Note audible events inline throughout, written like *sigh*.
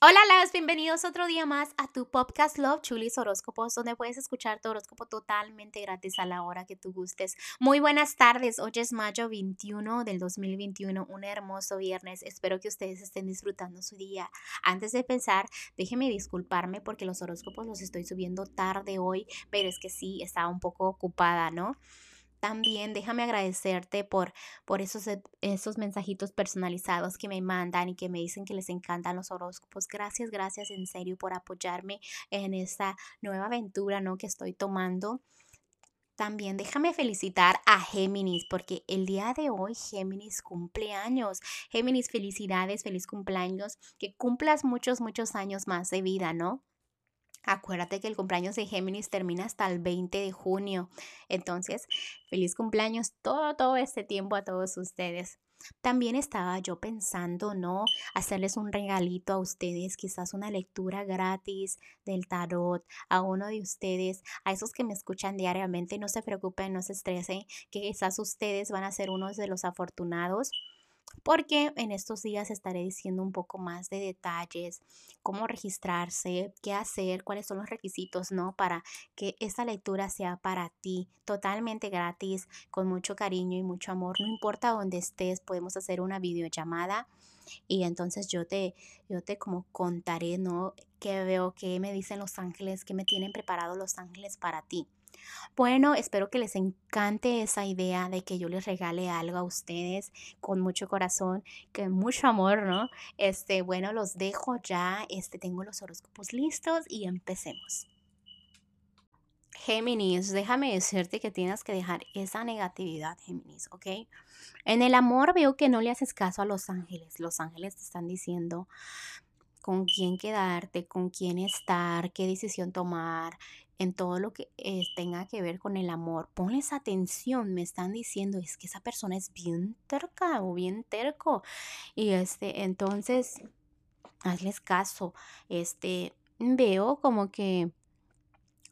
Hola, las bienvenidos otro día más a tu podcast Love Chulis Horóscopos, donde puedes escuchar tu horóscopo totalmente gratis a la hora que tú gustes. Muy buenas tardes, hoy es mayo 21 del 2021, un hermoso viernes. Espero que ustedes estén disfrutando su día. Antes de empezar, déjenme disculparme porque los horóscopos los estoy subiendo tarde hoy, pero es que sí, estaba un poco ocupada, ¿no? También déjame agradecerte por, por esos, e, esos mensajitos personalizados que me mandan y que me dicen que les encantan los horóscopos. Gracias, gracias en serio por apoyarme en esta nueva aventura ¿no? que estoy tomando. También déjame felicitar a Géminis porque el día de hoy Géminis cumple años. Géminis, felicidades, feliz cumpleaños, que cumplas muchos, muchos años más de vida, ¿no? Acuérdate que el cumpleaños de Géminis termina hasta el 20 de junio. Entonces, feliz cumpleaños todo, todo este tiempo a todos ustedes. También estaba yo pensando, ¿no? Hacerles un regalito a ustedes, quizás una lectura gratis del tarot a uno de ustedes, a esos que me escuchan diariamente. No se preocupen, no se estresen, que quizás ustedes van a ser unos de los afortunados porque en estos días estaré diciendo un poco más de detalles, cómo registrarse, qué hacer, cuáles son los requisitos, ¿no? Para que esta lectura sea para ti, totalmente gratis, con mucho cariño y mucho amor. No importa dónde estés, podemos hacer una videollamada y entonces yo te, yo te como contaré, ¿no? Qué veo, qué me dicen los ángeles, qué me tienen preparado los ángeles para ti. Bueno, espero que les encante esa idea de que yo les regale algo a ustedes con mucho corazón, con mucho amor, ¿no? Este, bueno, los dejo ya, este, tengo los horóscopos listos y empecemos. Géminis, déjame decirte que tienes que dejar esa negatividad, Géminis, ¿ok? En el amor veo que no le haces caso a los ángeles. Los ángeles te están diciendo con quién quedarte, con quién estar, qué decisión tomar, en todo lo que eh, tenga que ver con el amor. Ponles atención, me están diciendo, es que esa persona es bien terca o bien terco. Y este, entonces, hazles caso. Este, veo como que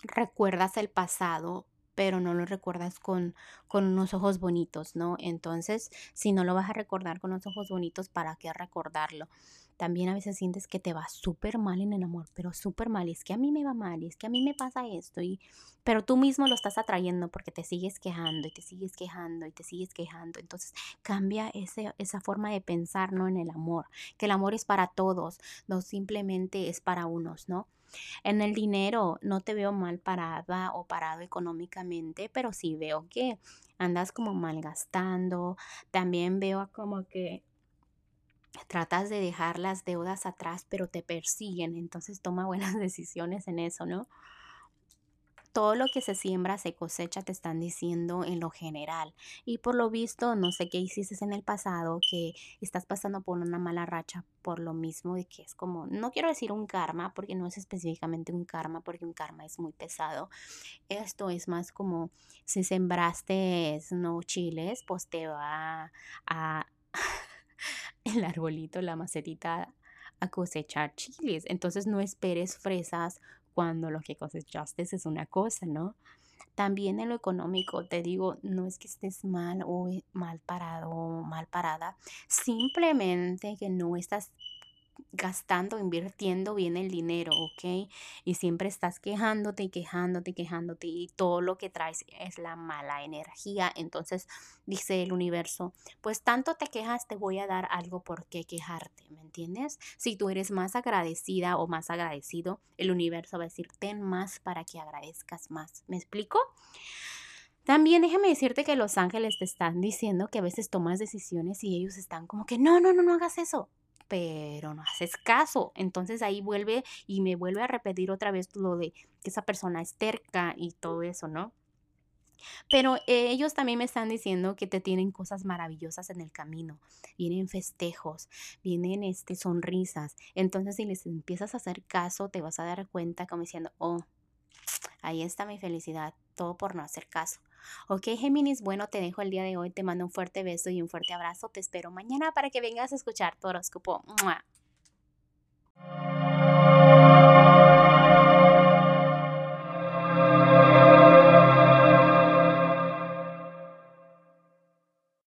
recuerdas el pasado, pero no lo recuerdas con, con unos ojos bonitos, ¿no? Entonces, si no lo vas a recordar con los ojos bonitos, ¿para qué recordarlo? También a veces sientes que te va súper mal en el amor, pero súper mal. Es que a mí me va mal, es que a mí me pasa esto. Y, pero tú mismo lo estás atrayendo porque te sigues quejando y te sigues quejando y te sigues quejando. Entonces cambia ese, esa forma de pensar, ¿no? En el amor. Que el amor es para todos, no simplemente es para unos, ¿no? En el dinero no te veo mal parada o parado económicamente, pero sí veo que andas como malgastando. También veo como que tratas de dejar las deudas atrás, pero te persiguen, entonces toma buenas *laughs* decisiones en eso, ¿no? Todo lo que se siembra se cosecha, te están diciendo en lo general. Y por lo visto, no sé qué hiciste en el pasado, que estás pasando por una mala racha por lo mismo de que es como, no quiero decir un karma, porque no es específicamente un karma, porque un karma es muy pesado. Esto es más como si sembraste no chiles, pues te va a *laughs* el arbolito, la macetita a cosechar chiles. Entonces no esperes fresas cuando lo que cosechaste es una cosa, ¿no? También en lo económico, te digo, no es que estés mal o mal parado o mal parada, simplemente que no estás gastando, invirtiendo bien el dinero, ¿ok? Y siempre estás quejándote quejándote quejándote y todo lo que traes es la mala energía. Entonces dice el universo, pues tanto te quejas, te voy a dar algo por qué quejarte, ¿me entiendes? Si tú eres más agradecida o más agradecido, el universo va a decir, ten más para que agradezcas más. ¿Me explico? También déjame decirte que los ángeles te están diciendo que a veces tomas decisiones y ellos están como que no, no, no, no hagas eso pero no haces caso. Entonces ahí vuelve y me vuelve a repetir otra vez lo de que esa persona es terca y todo eso, ¿no? Pero ellos también me están diciendo que te tienen cosas maravillosas en el camino. Vienen festejos, vienen este, sonrisas. Entonces, si les empiezas a hacer caso, te vas a dar cuenta como diciendo, oh, ahí está mi felicidad, todo por no hacer caso. Ok, Géminis, bueno, te dejo el día de hoy, te mando un fuerte beso y un fuerte abrazo, te espero mañana para que vengas a escuchar tu horóscopo.